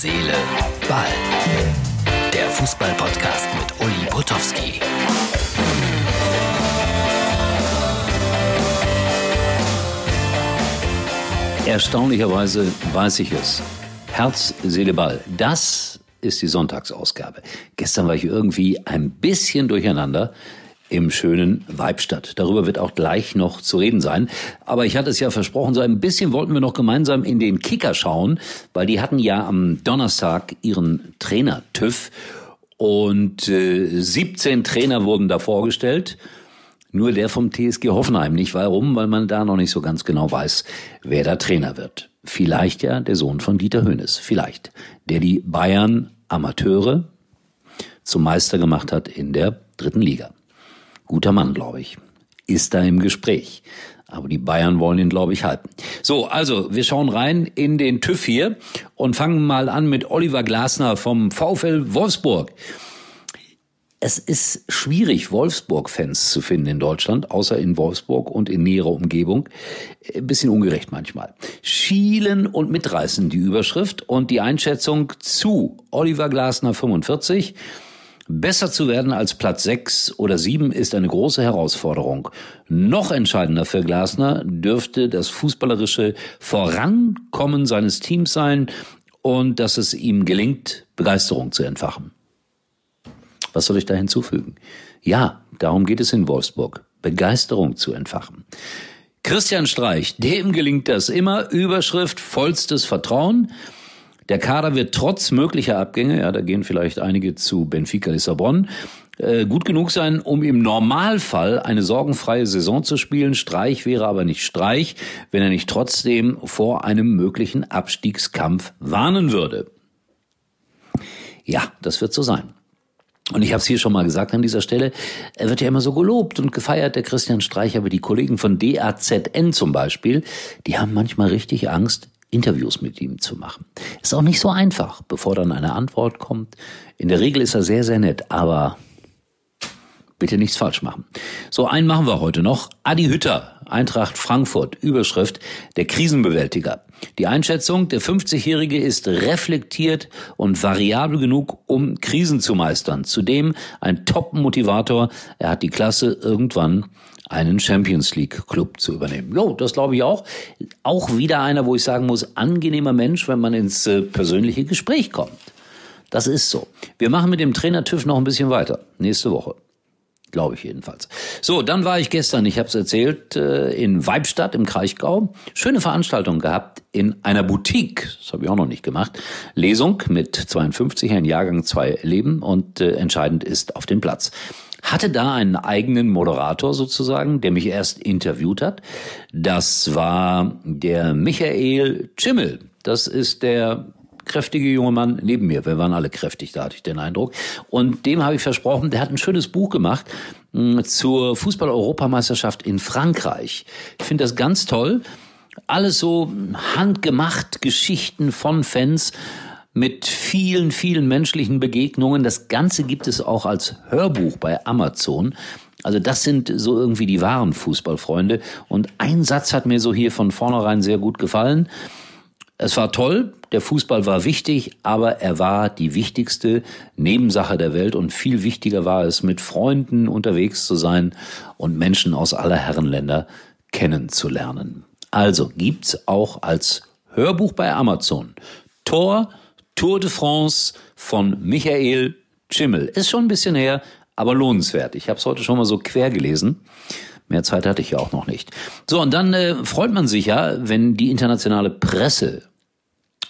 Seele, Ball. Der Fußball-Podcast mit Uli Potowski. Erstaunlicherweise weiß ich es. Herz, Seele, Ball. Das ist die Sonntagsausgabe. Gestern war ich irgendwie ein bisschen durcheinander im schönen Weibstadt. Darüber wird auch gleich noch zu reden sein. Aber ich hatte es ja versprochen, so ein bisschen wollten wir noch gemeinsam in den Kicker schauen, weil die hatten ja am Donnerstag ihren Trainer-TÜV und äh, 17 Trainer wurden da vorgestellt. Nur der vom TSG Hoffenheim nicht. Warum? Weil man da noch nicht so ganz genau weiß, wer da Trainer wird. Vielleicht ja der Sohn von Dieter Höhnes. Vielleicht. Der die Bayern Amateure zum Meister gemacht hat in der dritten Liga. Guter Mann, glaube ich. Ist da im Gespräch. Aber die Bayern wollen ihn, glaube ich, halten. So, also, wir schauen rein in den TÜV hier und fangen mal an mit Oliver Glasner vom VfL Wolfsburg. Es ist schwierig, Wolfsburg-Fans zu finden in Deutschland, außer in Wolfsburg und in näherer Umgebung. Ein bisschen ungerecht manchmal. Schielen und mitreißen die Überschrift und die Einschätzung zu Oliver Glasner 45 Besser zu werden als Platz 6 oder 7 ist eine große Herausforderung. Noch entscheidender für Glasner dürfte das fußballerische Vorankommen seines Teams sein und dass es ihm gelingt, Begeisterung zu entfachen. Was soll ich da hinzufügen? Ja, darum geht es in Wolfsburg. Begeisterung zu entfachen. Christian Streich, dem gelingt das immer. Überschrift vollstes Vertrauen. Der Kader wird trotz möglicher Abgänge, ja, da gehen vielleicht einige zu Benfica Lissabon, äh, gut genug sein, um im Normalfall eine sorgenfreie Saison zu spielen. Streich wäre aber nicht Streich, wenn er nicht trotzdem vor einem möglichen Abstiegskampf warnen würde. Ja, das wird so sein. Und ich habe es hier schon mal gesagt an dieser Stelle, er wird ja immer so gelobt und gefeiert, der Christian Streich, aber die Kollegen von DAZN zum Beispiel, die haben manchmal richtig Angst, Interviews mit ihm zu machen. Ist auch nicht so einfach, bevor dann eine Antwort kommt. In der Regel ist er sehr, sehr nett, aber bitte nichts falsch machen. So, einen machen wir heute noch. Adi Hütter, Eintracht Frankfurt, Überschrift, der Krisenbewältiger. Die Einschätzung, der 50-Jährige ist reflektiert und variabel genug, um Krisen zu meistern. Zudem ein Top-Motivator. Er hat die Klasse irgendwann einen Champions League Club zu übernehmen. Jo, das glaube ich auch. Auch wieder einer, wo ich sagen muss, angenehmer Mensch, wenn man ins äh, persönliche Gespräch kommt. Das ist so. Wir machen mit dem Trainer TÜV noch ein bisschen weiter. Nächste Woche. Glaube ich jedenfalls. So, dann war ich gestern, ich habe es erzählt, äh, in Weibstadt im Kraichgau. Schöne Veranstaltung gehabt in einer Boutique. Das habe ich auch noch nicht gemacht. Lesung mit 52, ein Jahrgang, zwei Leben und äh, entscheidend ist auf dem Platz hatte da einen eigenen Moderator sozusagen, der mich erst interviewt hat. Das war der Michael Schimmel. Das ist der kräftige junge Mann neben mir. Wir waren alle kräftig, da hatte ich den Eindruck. Und dem habe ich versprochen, der hat ein schönes Buch gemacht mh, hm, zur Fußball-Europameisterschaft in Frankreich. Ich finde das ganz toll. Alles so handgemacht, Geschichten von Fans mit vielen, vielen menschlichen Begegnungen. Das Ganze gibt es auch als Hörbuch bei Amazon. Also das sind so irgendwie die wahren Fußballfreunde. Und ein Satz hat mir so hier von vornherein sehr gut gefallen. Es war toll, der Fußball war wichtig, aber er war die wichtigste Nebensache der Welt und viel wichtiger war es, mit Freunden unterwegs zu sein und Menschen aus aller Herrenländer kennenzulernen. Also gibt's auch als Hörbuch bei Amazon. Tor Tour de France von Michael Schimmel. Ist schon ein bisschen her, aber lohnenswert. Ich habe es heute schon mal so quer gelesen. Mehr Zeit hatte ich ja auch noch nicht. So, und dann äh, freut man sich ja, wenn die internationale Presse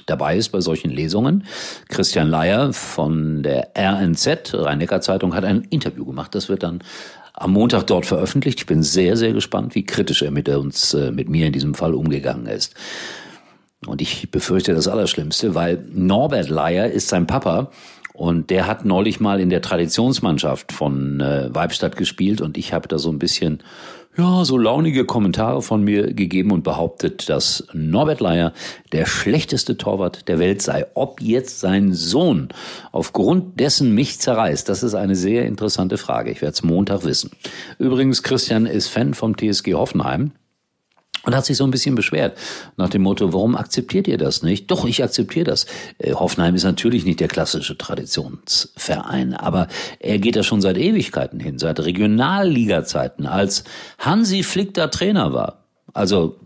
dabei ist bei solchen Lesungen. Christian Leier von der RNZ, Rhein-Neckar-Zeitung, hat ein Interview gemacht. Das wird dann am Montag dort veröffentlicht. Ich bin sehr, sehr gespannt, wie kritisch er mit uns, äh, mit mir in diesem Fall umgegangen ist. Und ich befürchte das Allerschlimmste, weil Norbert Leier ist sein Papa und der hat neulich mal in der Traditionsmannschaft von äh, Weibstadt gespielt und ich habe da so ein bisschen ja, so launige Kommentare von mir gegeben und behauptet, dass Norbert Leier der schlechteste Torwart der Welt sei. Ob jetzt sein Sohn aufgrund dessen mich zerreißt, das ist eine sehr interessante Frage. Ich werde es Montag wissen. Übrigens, Christian ist Fan vom TSG Hoffenheim. Und hat sich so ein bisschen beschwert nach dem Motto, warum akzeptiert ihr das nicht? Doch, ich akzeptiere das. Äh, Hoffenheim ist natürlich nicht der klassische Traditionsverein, aber er geht da schon seit Ewigkeiten hin, seit Regionalliga-Zeiten, als Hansi Flick da Trainer war. Also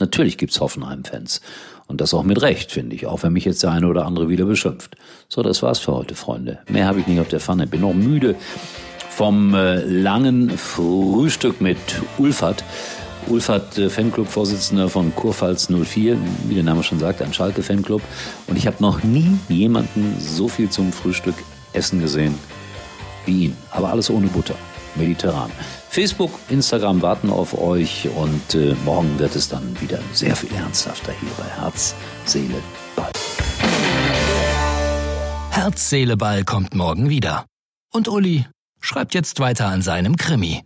natürlich gibt's Hoffenheim-Fans. Und das auch mit Recht, finde ich, auch wenn mich jetzt der eine oder andere wieder beschimpft. So, das war's für heute, Freunde. Mehr habe ich nicht auf der Pfanne. Bin noch müde vom äh, langen Frühstück mit Ulfert. Ulfert, äh, Fanclub-Vorsitzender von Kurpfalz 04, wie der Name schon sagt, ein Schalke-Fanclub. Und ich habe noch nie jemanden so viel zum Frühstück essen gesehen wie ihn. Aber alles ohne Butter. Mediterran. Facebook, Instagram warten auf euch und äh, morgen wird es dann wieder sehr viel ernsthafter hier bei Herz, Seele, Ball. Herz, Seele, Ball kommt morgen wieder. Und Uli schreibt jetzt weiter an seinem Krimi.